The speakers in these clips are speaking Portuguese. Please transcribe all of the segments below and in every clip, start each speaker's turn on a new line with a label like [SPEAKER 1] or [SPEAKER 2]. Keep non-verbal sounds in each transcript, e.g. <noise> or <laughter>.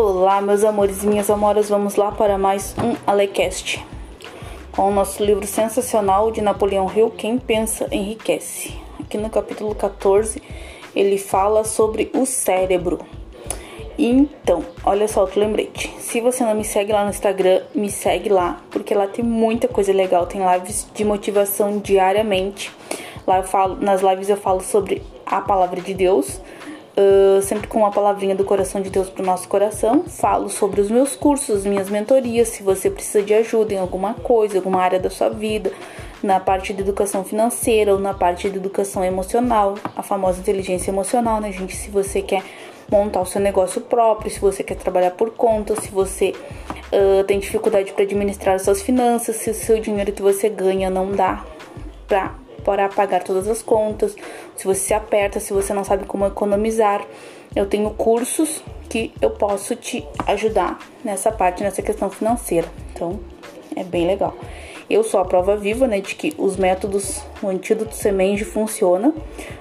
[SPEAKER 1] Olá, meus amores e minhas amoras, vamos lá para mais um Alecast. Com o nosso livro sensacional de Napoleão Hill, Quem Pensa Enriquece. Aqui no capítulo 14, ele fala sobre o cérebro. Então, olha só o lembrete. Se você não me segue lá no Instagram, me segue lá, porque lá tem muita coisa legal. Tem lives de motivação diariamente. Lá eu falo, nas lives eu falo sobre a palavra de Deus Uh, sempre com uma palavrinha do coração de Deus para o nosso coração. Falo sobre os meus cursos, minhas mentorias, se você precisa de ajuda em alguma coisa, alguma área da sua vida, na parte de educação financeira ou na parte de educação emocional, a famosa inteligência emocional, né, gente? Se você quer montar o seu negócio próprio, se você quer trabalhar por conta, se você uh, tem dificuldade para administrar as suas finanças, se o seu dinheiro que você ganha não dá para para pagar todas as contas, se você se aperta, se você não sabe como economizar. Eu tenho cursos que eu posso te ajudar nessa parte, nessa questão financeira. Então, é bem legal. Eu sou a prova viva, né, de que os métodos, o antídoto semente funciona.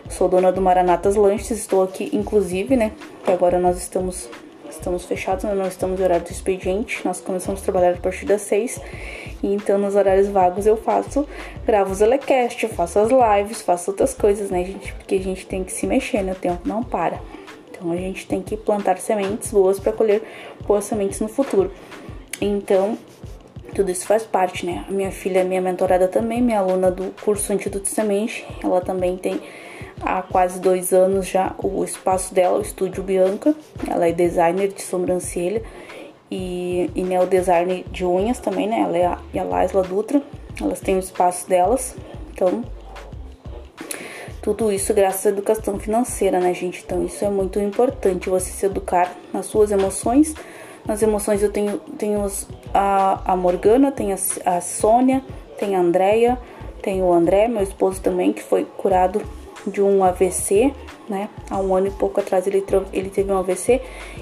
[SPEAKER 1] Sou dona do Maranatas Lanches, estou aqui inclusive, né, que agora nós estamos estamos fechados, nós não estamos em horário do expediente. Nós começamos a trabalhar a partir das seis. Então nos horários vagos eu faço, gravo os telecast, eu faço as lives, faço outras coisas, né, gente? Porque a gente tem que se mexer, né? O tempo não para. Então a gente tem que plantar sementes boas para colher boas sementes no futuro. Então, tudo isso faz parte, né? A minha filha é minha mentorada também, minha aluna do curso Antídoto Semente. Ela também tem há quase dois anos já o espaço dela, o Estúdio Bianca. Ela é designer de sobrancelha e, e neodesign de unhas também, né? Ela é a, e a Laisla Dutra, elas têm o espaço delas, então tudo isso graças à educação financeira, né, gente? Então isso é muito importante, você se educar nas suas emoções. Nas emoções eu tenho, tenho a, a Morgana, tem a, a Sônia, tem a Andrea, tem o André, meu esposo também, que foi curado de um AVC, né? Há um ano e pouco atrás ele, ele teve um AVC.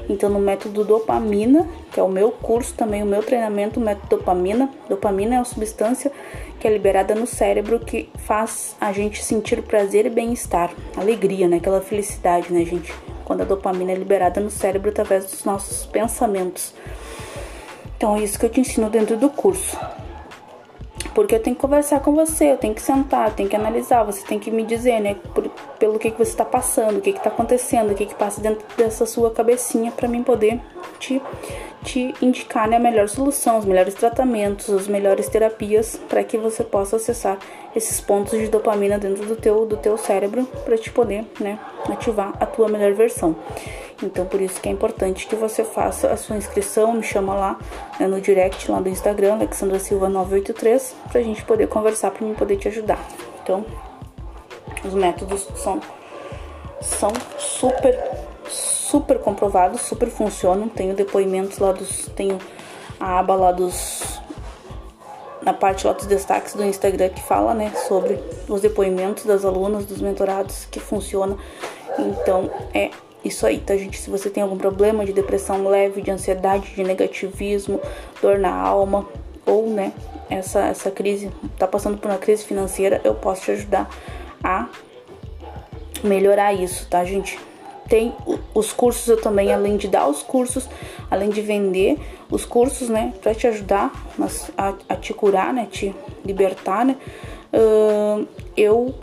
[SPEAKER 1] Então, no método dopamina, que é o meu curso também, o meu treinamento, o método dopamina. Dopamina é uma substância que é liberada no cérebro que faz a gente sentir prazer e bem-estar, alegria, né? Aquela felicidade, né, gente? Quando a dopamina é liberada no cérebro através dos nossos pensamentos. Então, é isso que eu te ensino dentro do curso. Porque eu tenho que conversar com você, eu tenho que sentar, eu tenho que analisar, você tem que me dizer, né, por, pelo que, que você está passando, o que está acontecendo, o que, que passa dentro dessa sua cabecinha para mim poder te, te indicar né, a melhor solução, os melhores tratamentos, as melhores terapias para que você possa acessar esses pontos de dopamina dentro do teu, do teu cérebro para te poder né, ativar a tua melhor versão. Então, por isso que é importante que você faça a sua inscrição, me chama lá né, no direct lá do Instagram, Alexandra Silva 983, pra gente poder conversar, pra mim poder te ajudar. Então, os métodos são, são super, super comprovados, super funcionam. Tenho depoimentos lá dos. Tenho a aba lá dos. Na parte lá dos destaques do Instagram que fala, né, sobre os depoimentos das alunas, dos mentorados que funciona. Então, é isso aí, tá, gente? Se você tem algum problema de depressão leve, de ansiedade, de negativismo, dor na alma, ou, né, essa, essa crise, tá passando por uma crise financeira, eu posso te ajudar a melhorar isso, tá, gente? Tem os cursos eu também, além de dar os cursos, além de vender os cursos, né, pra te ajudar a, a te curar, né, te libertar, né, uh, eu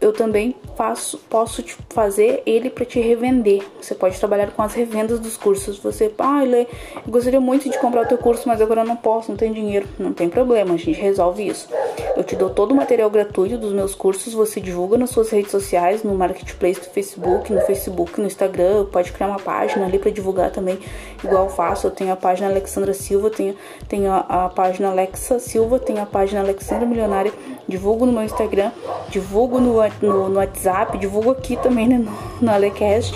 [SPEAKER 1] eu também faço, posso fazer ele para te revender. Você pode trabalhar com as revendas dos cursos. Você, ah, eu gostaria muito de comprar o teu curso, mas agora não posso, não tenho dinheiro. Não tem problema, a gente resolve isso. Eu te dou todo o material gratuito dos meus cursos, você divulga nas suas redes sociais, no marketplace do Facebook, no Facebook, no Instagram, pode criar uma página ali para divulgar também, igual eu faço. Eu tenho a página Alexandra Silva, tenho, tenho a, a página Alexa Silva, tenho a página Alexandra Milionária, divulgo no meu Instagram, divulgo no no, no WhatsApp, divulgo aqui também né, no, no Alecast.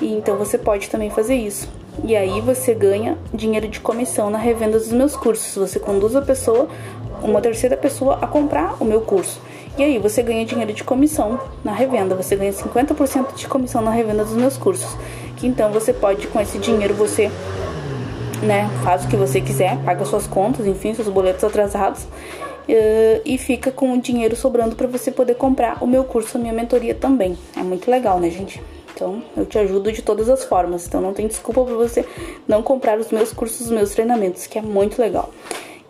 [SPEAKER 1] E então você pode também fazer isso. E aí você ganha dinheiro de comissão na revenda dos meus cursos. Você conduz a pessoa, uma terceira pessoa, a comprar o meu curso. E aí você ganha dinheiro de comissão na revenda. Você ganha 50% de comissão na revenda dos meus cursos. Que então você pode, com esse dinheiro, você né, faz o que você quiser, paga suas contas, enfim, seus boletos atrasados e fica com o dinheiro sobrando para você poder comprar o meu curso, a minha mentoria também. É muito legal, né, gente? Então, eu te ajudo de todas as formas. Então, não tem desculpa para você não comprar os meus cursos, os meus treinamentos, que é muito legal.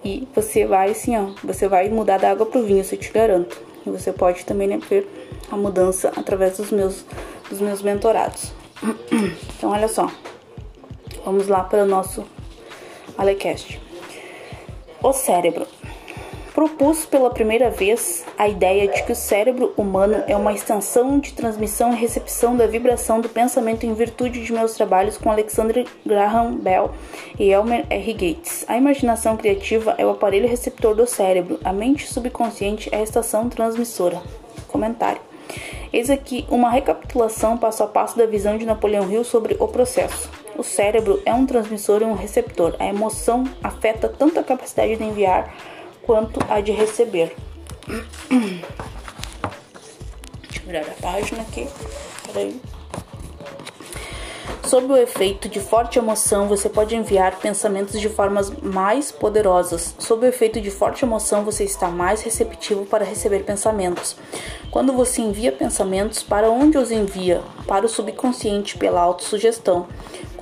[SPEAKER 1] E você vai assim, ó, você vai mudar da água pro vinho, eu te garanto. E você pode também né, ver a mudança através dos meus, dos meus mentorados. <clears throat> Então, olha só. Vamos lá para o nosso Alecast. O cérebro propus pela primeira vez a ideia de que o cérebro humano é uma extensão de transmissão e recepção da vibração do pensamento em virtude de meus trabalhos com Alexander Graham Bell e Elmer R. Gates. A imaginação criativa é o aparelho receptor do cérebro, a mente subconsciente é a estação transmissora. Comentário. Eis aqui uma recapitulação passo a passo da visão de Napoleão Hill sobre o processo. O cérebro é um transmissor e um receptor. A emoção afeta tanto a capacidade de enviar quanto a de receber. Deixa eu virar a página aqui. Peraí. Sob o efeito de forte emoção, você pode enviar pensamentos de formas mais poderosas. Sob o efeito de forte emoção, você está mais receptivo para receber pensamentos. Quando você envia pensamentos, para onde os envia? Para o subconsciente pela autossugestão.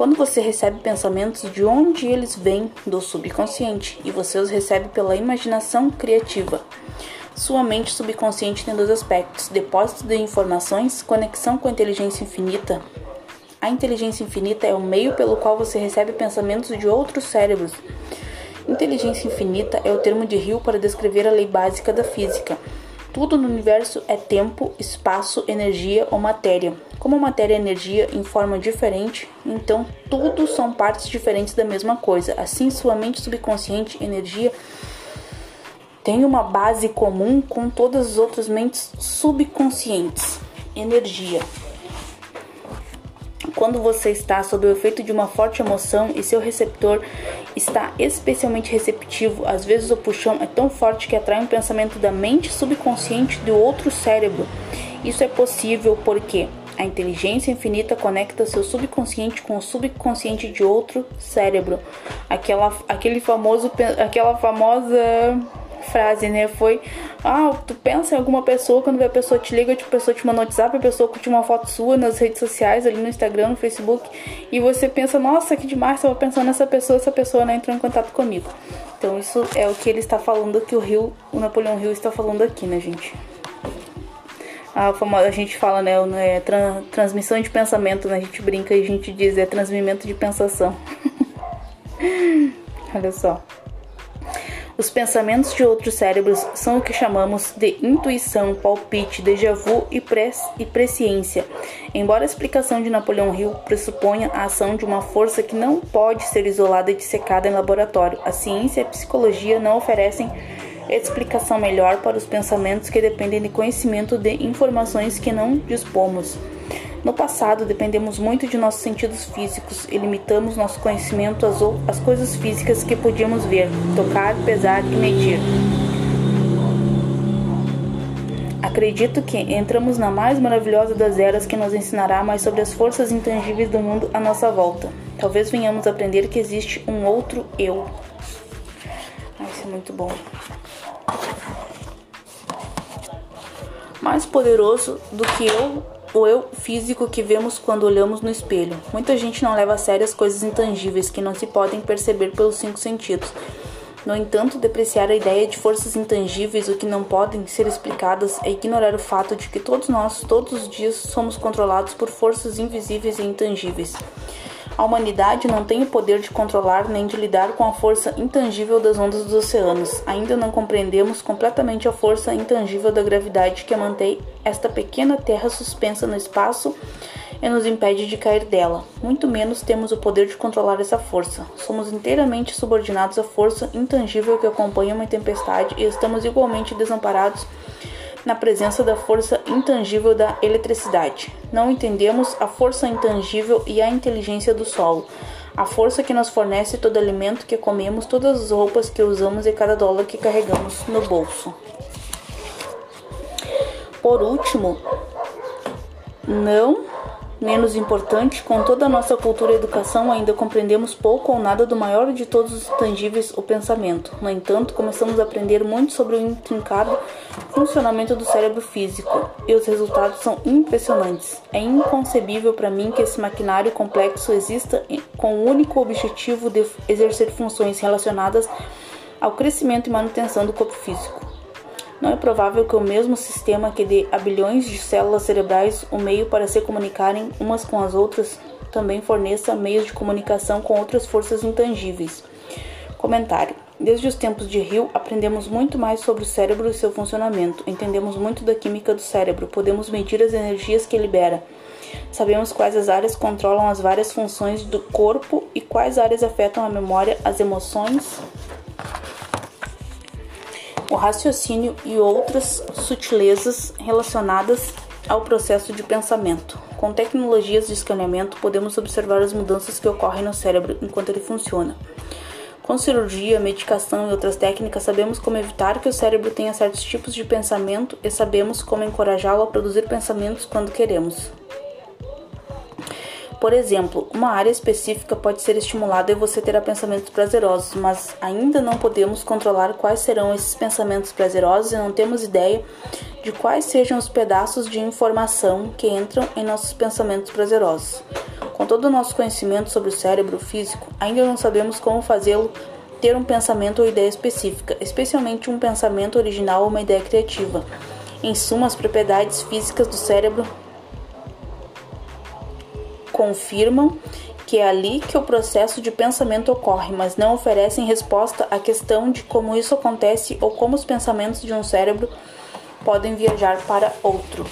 [SPEAKER 1] Quando você recebe pensamentos, de onde eles vêm? Do subconsciente, e você os recebe pela imaginação criativa. Sua mente subconsciente tem dois aspectos: depósito de informações, conexão com a inteligência infinita. A inteligência infinita é o meio pelo qual você recebe pensamentos de outros cérebros. Inteligência infinita é o termo de Hill para descrever a lei básica da física. Tudo no universo é tempo, espaço, energia ou matéria. Como matéria e energia em forma diferente, então tudo são partes diferentes da mesma coisa. Assim, sua mente subconsciente, energia, tem uma base comum com todas as outras mentes subconscientes. Energia. Quando você está sob o efeito de uma forte emoção e seu receptor está especialmente receptivo, às vezes o puxão é tão forte que atrai um pensamento da mente subconsciente do outro cérebro. Isso é possível porque a inteligência infinita conecta seu subconsciente com o subconsciente de outro cérebro. Aquela, aquele famoso, aquela famosa frase, né? Foi, ah, tu pensa em alguma pessoa, quando a pessoa te liga, a pessoa te manda um WhatsApp, a pessoa curte uma foto sua nas redes sociais, ali no Instagram, no Facebook, e você pensa, nossa, que demais, eu pensando nessa pessoa, essa pessoa não entrou em contato comigo. Então isso é o que ele está falando, que o Rio, o Napoleão Hill está falando aqui, né, gente? A, famosa, a gente fala, né, é, tra, transmissão de pensamento, né, a gente brinca e a gente diz, é transmimento de pensação. <laughs> Olha só. Os pensamentos de outros cérebros são o que chamamos de intuição, palpite, déjà vu e, pres e presciência. Embora a explicação de Napoleão Hill pressuponha a ação de uma força que não pode ser isolada e dissecada em laboratório, a ciência e a psicologia não oferecem explicação melhor para os pensamentos que dependem de conhecimento de informações que não dispomos. No passado, dependemos muito de nossos sentidos físicos e limitamos nosso conhecimento às, às coisas físicas que podíamos ver, tocar, pesar e medir. Acredito que entramos na mais maravilhosa das eras que nos ensinará mais sobre as forças intangíveis do mundo à nossa volta. Talvez venhamos aprender que existe um outro eu. Ah, isso é muito bom. Mais poderoso do que eu o eu físico que vemos quando olhamos no espelho. Muita gente não leva a sério as coisas intangíveis que não se podem perceber pelos cinco sentidos. No entanto, depreciar a ideia de forças intangíveis o que não podem ser explicadas é ignorar o fato de que todos nós, todos os dias, somos controlados por forças invisíveis e intangíveis. A humanidade não tem o poder de controlar nem de lidar com a força intangível das ondas dos oceanos. Ainda não compreendemos completamente a força intangível da gravidade que mantém esta pequena terra suspensa no espaço e nos impede de cair dela. Muito menos temos o poder de controlar essa força. Somos inteiramente subordinados à força intangível que acompanha uma tempestade e estamos igualmente desamparados na presença da força intangível da eletricidade. Não entendemos a força intangível e a inteligência do solo, a força que nos fornece todo alimento que comemos, todas as roupas que usamos e cada dólar que carregamos no bolso. Por último, não menos importante, com toda a nossa cultura e educação, ainda compreendemos pouco ou nada do maior de todos os tangíveis, o pensamento. No entanto, começamos a aprender muito sobre o intrincado funcionamento do cérebro físico, e os resultados são impressionantes. É inconcebível para mim que esse maquinário complexo exista com o único objetivo de exercer funções relacionadas ao crescimento e manutenção do corpo físico. Não é provável que o mesmo sistema que dê a bilhões de células cerebrais o meio para se comunicarem umas com as outras também forneça meios de comunicação com outras forças intangíveis. Comentário: Desde os tempos de Hill, aprendemos muito mais sobre o cérebro e seu funcionamento. Entendemos muito da química do cérebro, podemos medir as energias que libera. Sabemos quais as áreas controlam as várias funções do corpo e quais áreas afetam a memória, as emoções o raciocínio e outras sutilezas relacionadas ao processo de pensamento. Com tecnologias de escaneamento, podemos observar as mudanças que ocorrem no cérebro enquanto ele funciona. Com cirurgia, medicação e outras técnicas, sabemos como evitar que o cérebro tenha certos tipos de pensamento e sabemos como encorajá-lo a produzir pensamentos quando queremos. Por exemplo, uma área específica pode ser estimulada e você terá pensamentos prazerosos, mas ainda não podemos controlar quais serão esses pensamentos prazerosos e não temos ideia de quais sejam os pedaços de informação que entram em nossos pensamentos prazerosos. Com todo o nosso conhecimento sobre o cérebro físico, ainda não sabemos como fazê-lo ter um pensamento ou ideia específica, especialmente um pensamento original ou uma ideia criativa. Em suma, as propriedades físicas do cérebro confirmam que é ali que o processo de pensamento ocorre, mas não oferecem resposta à questão de como isso acontece ou como os pensamentos de um cérebro podem viajar para outro.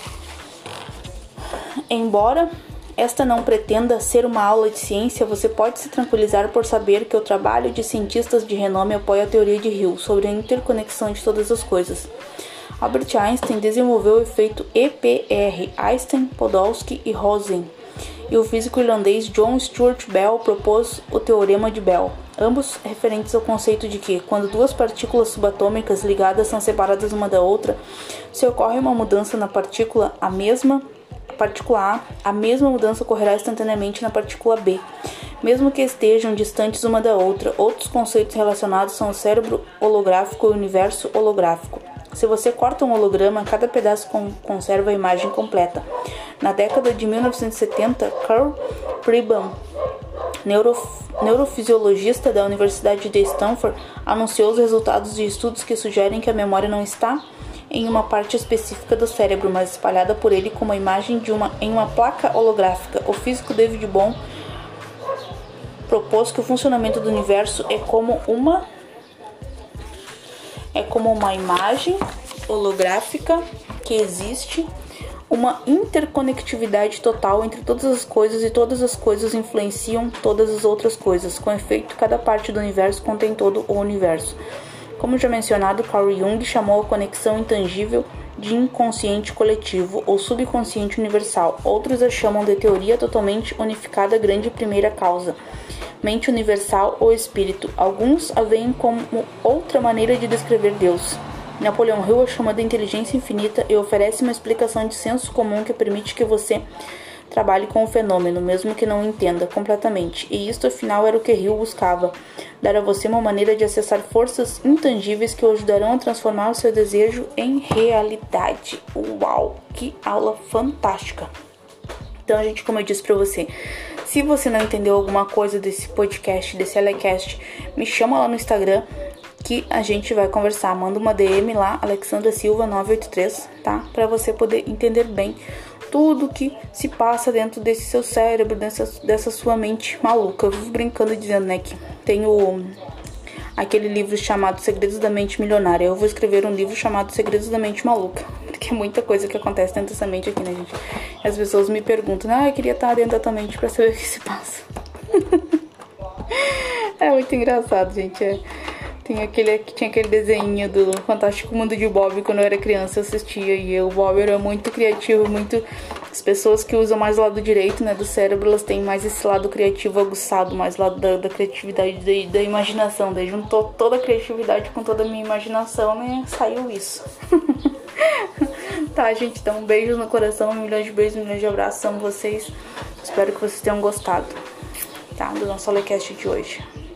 [SPEAKER 1] Embora esta não pretenda ser uma aula de ciência, você pode se tranquilizar por saber que o trabalho de cientistas de renome apoia a teoria de Hill sobre a interconexão de todas as coisas. Albert Einstein desenvolveu o efeito EPR, Einstein, Podolsky e Rosen, e o físico irlandês John Stuart Bell propôs o teorema de Bell, ambos referentes ao conceito de que, quando duas partículas subatômicas ligadas são separadas uma da outra, se ocorre uma mudança na partícula, a mesma partícula A, a mesma mudança ocorrerá instantaneamente na partícula B, mesmo que estejam distantes uma da outra. Outros conceitos relacionados são o cérebro holográfico e o universo holográfico. Se você corta um holograma, cada pedaço conserva a imagem completa. Na década de 1970, Carl Pribham, neurof neurofisiologista da Universidade de Stanford, anunciou os resultados de estudos que sugerem que a memória não está em uma parte específica do cérebro, mas espalhada por ele como a imagem de uma em uma placa holográfica. O físico David Bohm propôs que o funcionamento do universo é como uma é como uma imagem holográfica que existe uma interconectividade total entre todas as coisas e todas as coisas influenciam todas as outras coisas. Com efeito, cada parte do universo contém todo o universo. Como já mencionado, Carl Jung chamou a conexão intangível de inconsciente coletivo ou subconsciente universal. Outros a chamam de teoria totalmente unificada grande primeira causa, mente universal ou espírito. Alguns a veem como outra maneira de descrever Deus. Napoleão Hill a chama de inteligência infinita e oferece uma explicação de senso comum que permite que você trabalhe com o fenômeno, mesmo que não entenda completamente. E isto, afinal, era o que Hill buscava: dar a você uma maneira de acessar forças intangíveis que o ajudarão a transformar o seu desejo em realidade. Uau, que aula fantástica! Então, gente, como eu disse para você, se você não entendeu alguma coisa desse podcast, desse Alecast, me chama lá no Instagram que a gente vai conversar. Manda uma DM lá, Alexandra Silva 983, tá? Para você poder entender bem tudo que se passa dentro desse seu cérebro, dessa, dessa sua mente maluca. Eu vivo brincando dizendo, né, que tem o aquele livro chamado Segredos da Mente Milionária. Eu vou escrever um livro chamado Segredos da Mente Maluca, <laughs> porque é muita coisa que acontece dentro dessa mente aqui, né, gente? As pessoas me perguntam, ah, eu queria estar dentro da tua mente pra saber o que se passa. <laughs> é muito engraçado, gente. É tem aquele, tinha aquele desenho do Fantástico Mundo de Bob quando eu era criança, eu assistia e o Bob era muito criativo, muito. As pessoas que usam mais o lado direito né, do cérebro, elas têm mais esse lado criativo aguçado, mais lado da, da criatividade, da, da, imaginação. Daí juntou toda a criatividade com toda a minha imaginação e saiu isso. <laughs> tá, gente? Então, um beijo no coração, milhão de beijos, milhão de abraços. Amo vocês. Espero que vocês tenham gostado, tá? Do nosso Olecast de hoje.